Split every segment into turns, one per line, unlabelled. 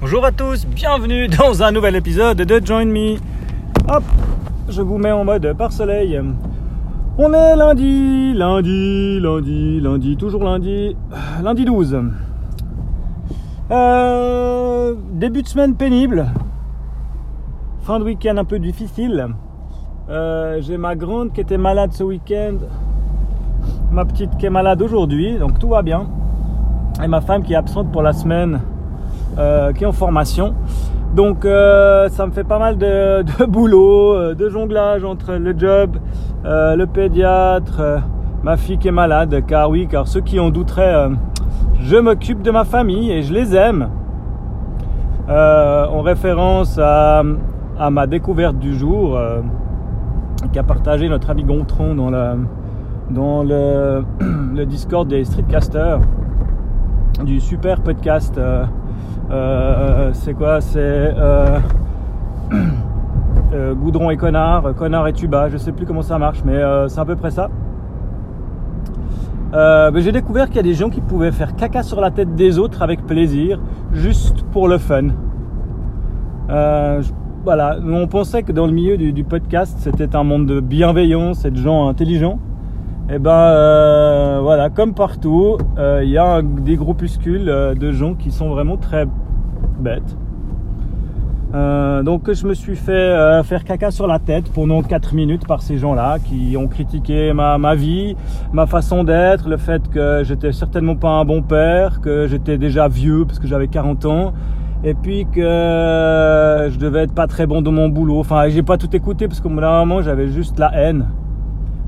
Bonjour à tous, bienvenue dans un nouvel épisode de Join Me. Hop, je vous mets en mode par soleil. On est lundi, lundi, lundi, lundi, toujours lundi, lundi 12. Euh, début de semaine pénible. Fin de week-end un peu difficile. Euh, J'ai ma grande qui était malade ce week-end. Ma petite qui est malade aujourd'hui, donc tout va bien. Et ma femme qui est absente pour la semaine, euh, qui est en formation. Donc euh, ça me fait pas mal de, boulot, euh, de jonglage entre le job, le pédiatre, ma fille qui est malade. Car oui, car ceux qui en douteraient, je m'occupe de ma famille et je les aime. En référence à, ma découverte du jour qu'a partagé notre ami Gontron dans, la, dans le, le Discord des Streetcasters du super podcast. Euh, c'est quoi C'est euh, euh, Goudron et Connard, Connard et Tuba, je sais plus comment ça marche, mais c'est à peu près ça. Ben, J'ai découvert qu'il y a des gens qui pouvaient faire caca sur la tête des autres avec plaisir, juste pour le fun. Voilà, on pensait que dans le milieu du, podcast, c'était un monde de bienveillance et de gens intelligents. Et ben euh, voilà, comme partout, euh, il y a des groupuscules euh, de gens qui sont vraiment très bêtes. Euh, donc je me suis fait faire caca sur la tête pendant 4 minutes par ces gens-là qui ont critiqué ma, vie, ma façon d'être, le fait que j'étais certainement pas un bon père, que j'étais déjà vieux parce que j'avais 40 ans, et puis que je devais être pas très bon dans mon boulot. Enfin, j'ai pas tout écouté parce qu'au bout moment j'avais juste la haine.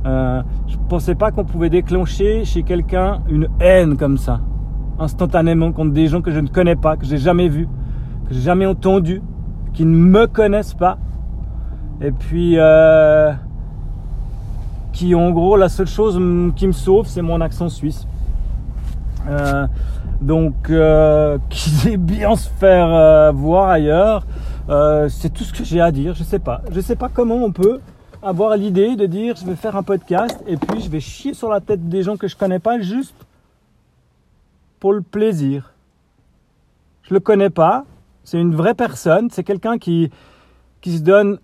Euh, je pensais pas qu'on pouvait déclencher chez quelqu'un une haine comme ça, instantanément contre des gens que je ne connais pas, que j'ai jamais vus, que j'ai jamais entendus, qui ne me connaissent pas, et puis euh, qui en gros la seule chose qui me sauve, c'est mon accent suisse. Euh, donc, qu'ils aient bien se faire voir ailleurs, c'est tout ce que j'ai à dire. Je sais pas, je sais pas comment on peut avoir l'idée de dire je vais faire un podcast et puis je vais chier sur la tête des gens que je connais pas juste pour le plaisir. Je le connais pas, c'est une vraie personne, c'est quelqu'un qui, qui se donne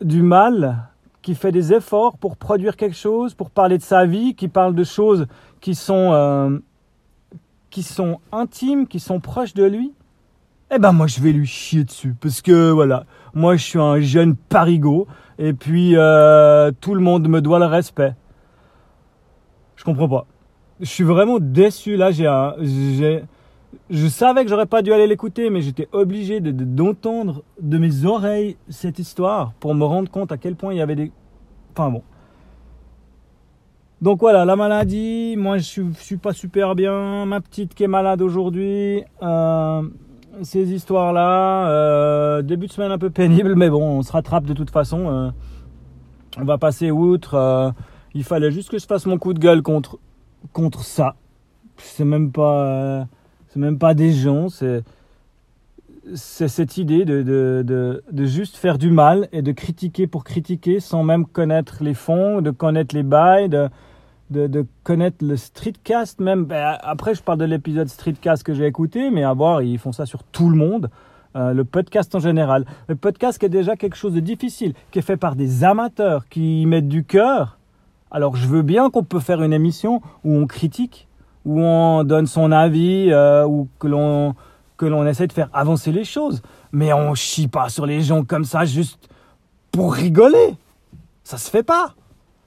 du mal, qui fait des efforts pour produire quelque chose, pour parler de sa vie, qui parle de choses qui sont, euh, qui sont intimes, qui sont proches de lui. Eh ben moi je vais lui chier dessus parce que voilà, moi je suis un jeune parigot et puis euh, tout le monde me doit le respect. Je comprends pas. Je suis vraiment déçu là. J'ai un, je savais que j'aurais pas dû aller l'écouter, mais j'étais obligé de- de- d'entendre de mes oreilles cette histoire pour me rendre compte à quel point il y avait des. Enfin bon. Donc voilà, la maladie, moi je suis, je suis pas super bien. Ma petite qui est malade aujourd'hui. Euh, ces histoires-là, euh, début de semaine un peu pénible, mais bon, on se rattrape de toute façon. euh, on va passer outre. euh, il fallait juste que je fasse mon coup de gueule contre, contre ça. C'est même pas, c'est même pas des gens, c'est, c'est cette idée de, de, de, de juste faire du mal et de critiquer pour critiquer sans même connaître les fonds, de connaître les bails, de, de, connaître le streetcast même. Ben, après, je parle de l'épisode streetcast que j'ai écouté, mais à voir, ils font ça sur tout le monde. Euh, le podcast en général. Le podcast qui est déjà quelque chose de difficile, qui est fait par des amateurs, qui y mettent du cœur. Alors je veux bien qu'on peut faire une émission où on critique, où on donne son avis, euh, ou que l'on que l'on essaie de faire avancer les choses. Mais on chie pas sur les gens comme ça juste pour rigoler. Ça se fait pas.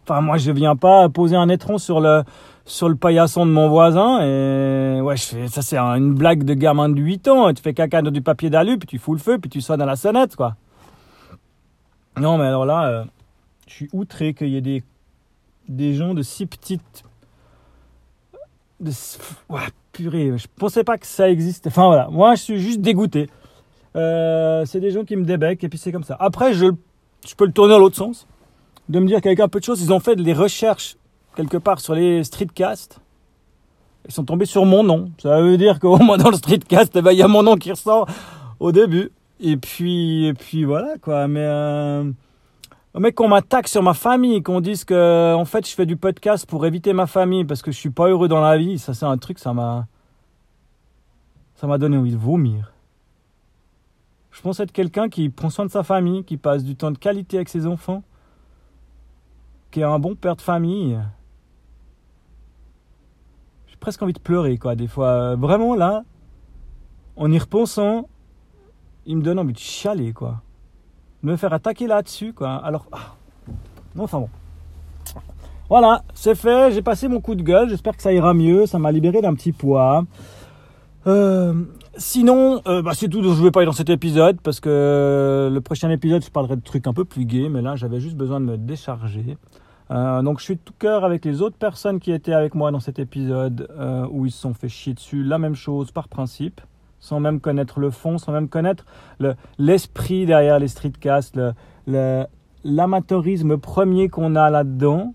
Enfin, moi, je viens pas poser un étron sur le, sur le paillasson de mon voisin et ouais, je fais, ça c'est une blague de gamin de 8 ans. Tu fais caca dans du papier d'alu, puis tu fous le feu, puis tu sonnes à la sonnette, quoi. Non, mais alors là, euh, je suis outré qu'il y ait des, des gens de si petites. De, ouais, purée, je pensais pas que ça existait. Enfin voilà, moi je suis juste dégoûté. Euh, c'est des gens qui me débecquent et puis c'est comme ça. Après, je, je peux le tourner dans l'autre sens. De me dire qu'avec un peu de choses, ils ont fait des recherches quelque part sur les streetcasts. Ils sont tombés sur mon nom. Ça veut dire qu'au moins dans le streetcast, eh ben, il y a mon nom qui ressort au début. Et puis, et puis voilà quoi. Mais euh, mais qu'on m'attaque sur ma famille, qu'on dise que en fait je fais du podcast pour éviter ma famille parce que je suis pas heureux dans la vie, ça c'est un truc, ça m'a ça m'a donné envie de vomir. Je pense être quelqu'un qui prend soin de sa famille, qui passe du temps de qualité avec ses enfants, qui est un bon père de famille. J'ai presque envie de pleurer, quoi, des fois. Vraiment, là, en y repensant, il me donne envie de chialer, quoi. Me faire attaquer là-dessus, quoi. Alors, ah. non, enfin bon. Voilà, c'est fait, j'ai passé mon coup de gueule, j'espère que ça ira mieux, ça m'a libéré d'un petit poids. Euh, sinon, euh, bah, c'est tout dont je vais parler dans cet épisode, parce que le prochain épisode, je parlerai de trucs un peu plus gays, mais là, j'avais juste besoin de me décharger. Euh, donc je suis de tout cœur avec les autres personnes qui étaient avec moi dans cet épisode, où ils se sont fait chier dessus, la même chose par principe sans même connaître le fond, sans même connaître l'esprit derrière les streetcasts, l'amateurisme premier qu'on a là-dedans.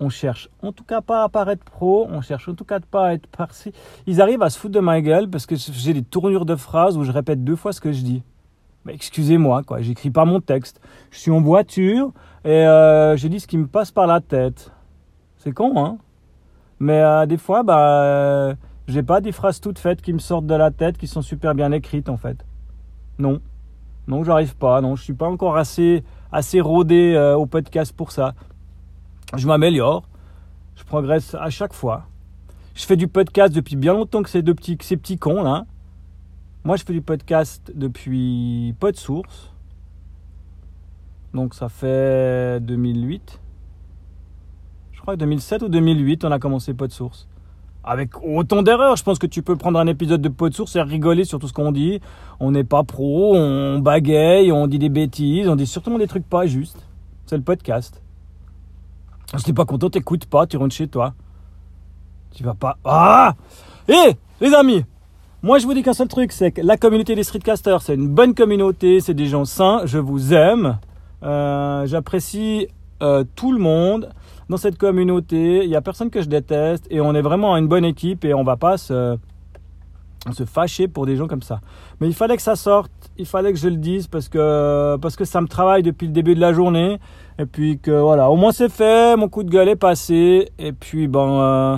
On cherche en tout cas pas à paraître pro, on cherche en tout cas pas à être parti. Ils arrivent à se foutre de ma gueule parce que j'ai des tournures de phrases où je répète deux fois ce que je dis. Mais excusez-moi, quoi, j'écris pas mon texte. Je suis en voiture et euh, je dis ce qui me passe par la tête. C'est con, hein Mais euh, des fois, bah. Euh, j'ai pas des phrases toutes faites qui me sortent de la tête, qui sont super bien écrites en fait. Non. Non, j'arrive pas. Non, je suis pas encore assez, assez rodé euh, au podcast pour ça. Je m'améliore. Je progresse à chaque fois. Je fais du podcast depuis bien longtemps que ces deux petits, ces petits cons là. Moi, je fais du podcast depuis de Source. Donc ça fait 2008. Je crois que 2007 ou 2008, on a commencé de Source avec autant d'erreurs. Je pense que tu peux prendre un épisode de pot de source et rigoler sur tout ce qu'on dit. On n'est pas pro, on bagaye, on dit des bêtises, on dit surtout des trucs pas justes. C'est le podcast. Si t'es pas content, t'écoutes pas, tu rentres chez toi. Tu vas pas. Ah Eh les amis moi, je vous dis qu'un seul truc, c'est que la communauté des streetcasters, c'est une bonne communauté, c'est des gens sains, je vous aime, euh, j'apprécie euh, tout le monde dans cette communauté. Il n'y a personne que je déteste et on est vraiment une bonne équipe et on va pas se, se fâcher pour des gens comme ça. Mais il fallait que ça sorte, il fallait que je le dise parce que, parce que ça me travaille depuis le début de la journée. Et puis que voilà, au moins c'est fait, mon coup de gueule est passé. Et puis bon, euh,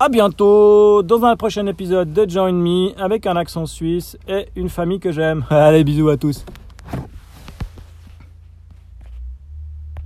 à bientôt dans un prochain épisode de Join Me avec un accent suisse et une famille que j'aime. Allez, bisous à tous.